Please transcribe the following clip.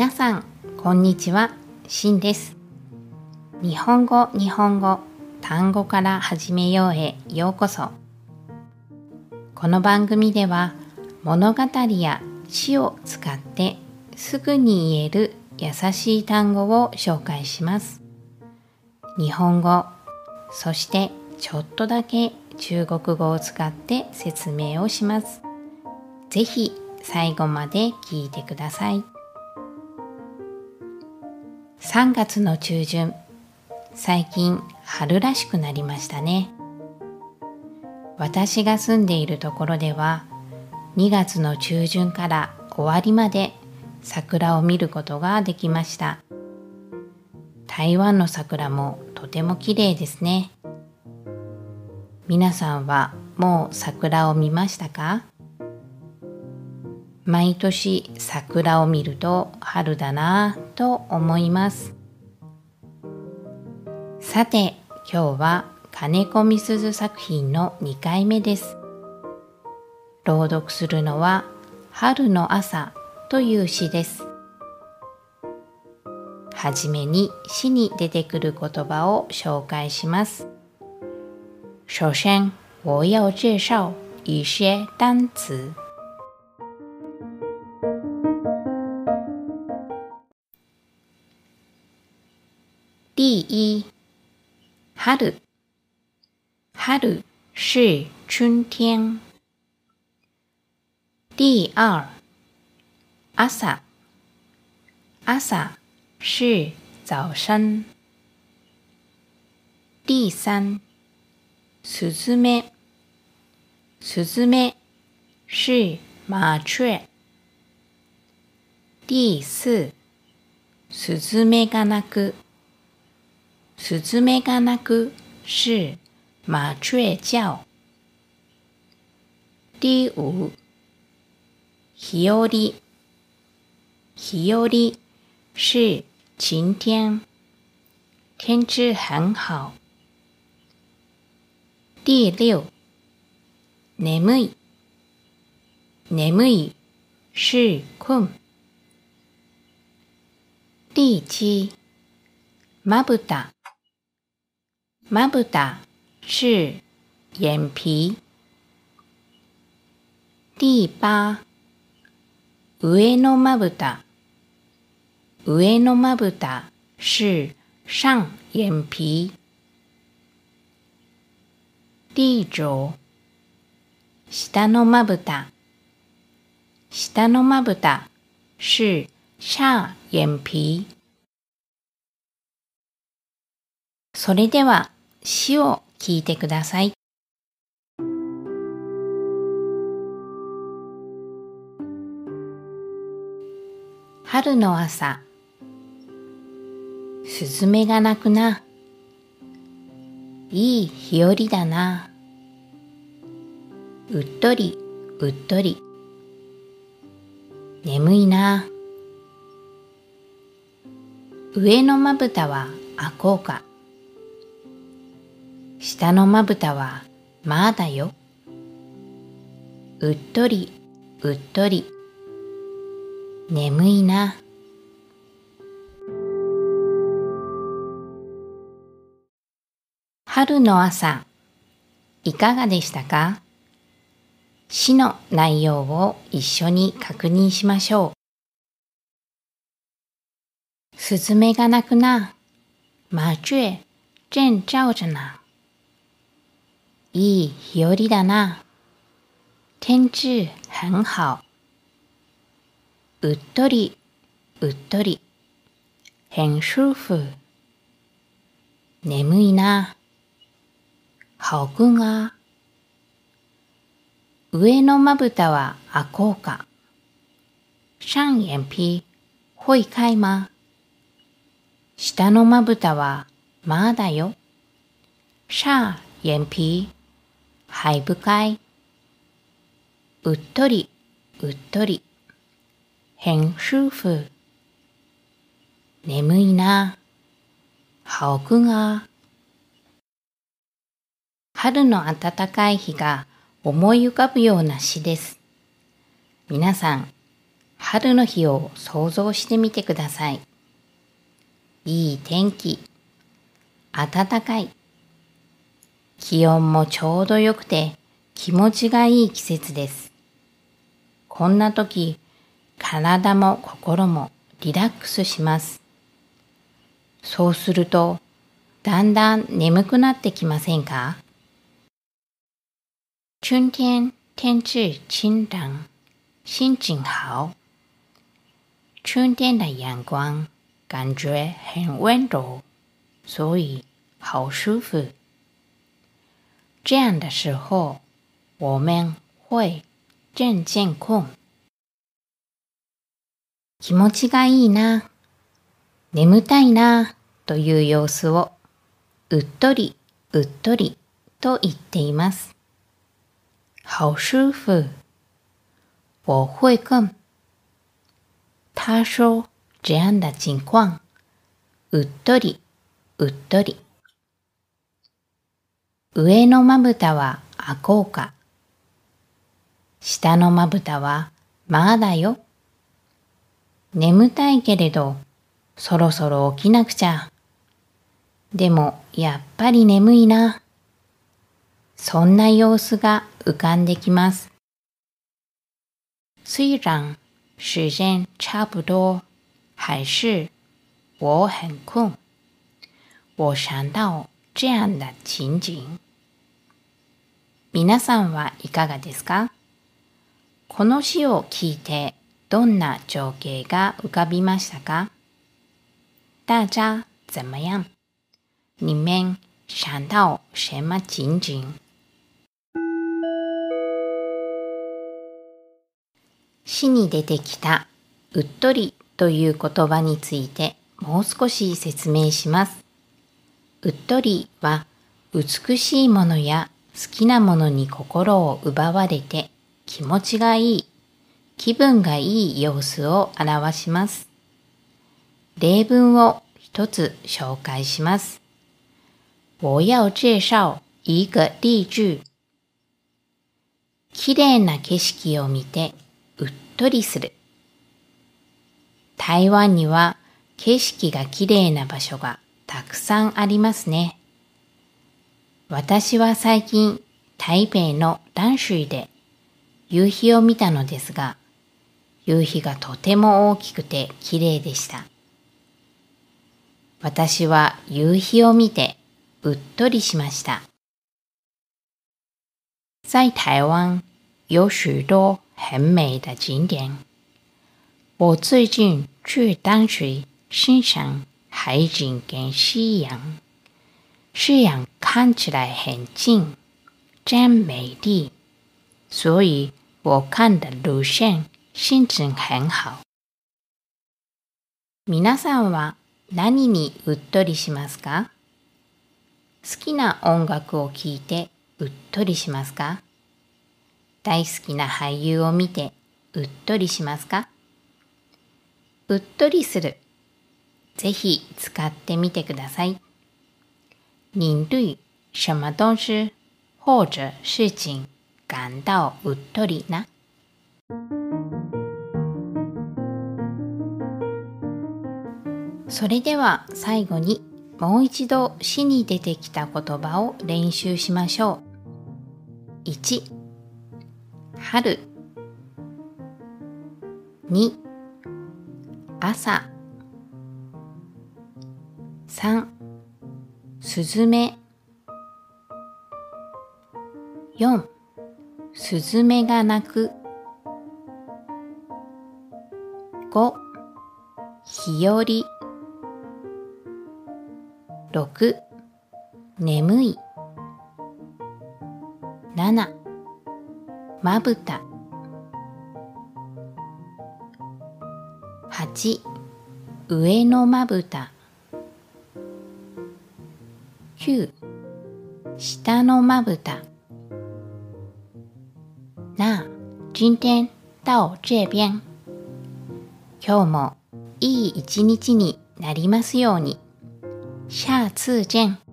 皆さん、こんにちは。しんです。日本語、日本語、単語から始めようへようこそ。この番組では物語や詩を使ってすぐに言える優しい単語を紹介します。日本語、そしてちょっとだけ中国語を使って説明をします。ぜひ最後まで聞いてください。3月の中旬、最近春らしくなりましたね。私が住んでいるところでは2月の中旬から終わりまで桜を見ることができました。台湾の桜もとても綺麗ですね。皆さんはもう桜を見ましたか？毎年桜を見ると春だなぁと思います。さて今日は金子みすず作品の2回目です。朗読するのは春の朝という詩です。はじめに詩に出てくる言葉を紹介します。首先，我要介绍一些单词。第一，春，春是春天。第二，朝，朝是早上。第三，すずめ、すずめ是麻雀。第四、すずめが鳴く。すずめが鳴く是麻雀叫。第五、日和。日和是晴天，天气很好。第六，眠い。眠い是困。第七，まぶた。 まぶた是眼皮。第八，上のまぶた。上のまぶた是上眼皮。第九、下のまぶた。下のまぶた是下眼皮。それでは詩を聞いてください。春の朝、すずめが鳴くな。いい日和だな。うっとり、うっとり。眠いな。上のまぶたは開こうか。下のまぶたはまだよ。うっとり、うっとり。眠いな。春の朝、いかがでしたか？詩の内容を一緒に確認しましょう。すずめが鳴くな。麻雀正叫着な。いい日和だな。天気很好。うっとり、うっとり。很舒服。眠いな。好くが。上のまぶたは開こうか。上眼皮会開吗下のまぶたはまだよ。下眼皮はいぶかい。うっとり、うっとり。很舒服。眠いな。好くが。春の暖かい日が思い浮かぶような詩です。皆さん、春の日を想像してみてください。いい天気、暖かい、気温もちょうど良くて気持ちがいい季節です。こんな時、体も心もリラックスします。そうすると、だんだん眠くなってきませんか？春天天气清凉，心情好。春天的阳光感觉很温柔，所以好舒服。这样的时候，我们会渐渐困。気持ちがいいな、眠たいなという様子をうっとりうっとりと言っています。好舒服。我会更。他说这样的情况，うっとり、うっとり。上のまぶたは開こうか。下のまぶたはまだよ。眠たいけれど、そろそろ起きなくちゃ。でも、やっぱり眠いな。そんな様子が浮かんできます。虽然时间差不多，还是我很困。我想到这样的情景。皆さんはいかがですか？この詩を聞いてどんな情景が浮かびましたか？大家怎么样？你们想到什么情景？詩に出てきたうっとりという言葉についてもう少し説明します。うっとりは美しいものや好きなものに心を奪われて気持ちがいい、気分がいい様子を表します。例文を一つ紹介します。我要介紹一个例句。綺麗な景色を見てうっとりする。台湾には景色が綺麗な場所がたくさんありますね。私は最近台北の淡水で夕日を見たのですが、夕日がとても大きくて綺麗でした。私は夕日を見てうっとりしました。在台湾有许多很美的景点。我最近去淡水欣赏海景跟夕阳，夕阳看起来很近，真美丽，所以我看的路线心情很好。皆さんは何にうっとりしますか？好きな音楽を聴いてうっとりしますか？大好きな俳優を見てうっとりしますか？うっとりする。ぜひ使ってみてください。你对什么东西或者事情感到うっとりなそれでは最後にもう一度詩に出てきた言葉を練習しましょう。1春2朝3すずめ4すずめが鳴く。5日和。6眠い。7まぶた。8上のまぶた。9下のまぶた那今天到这边今日もいい一日になりますように。下次见。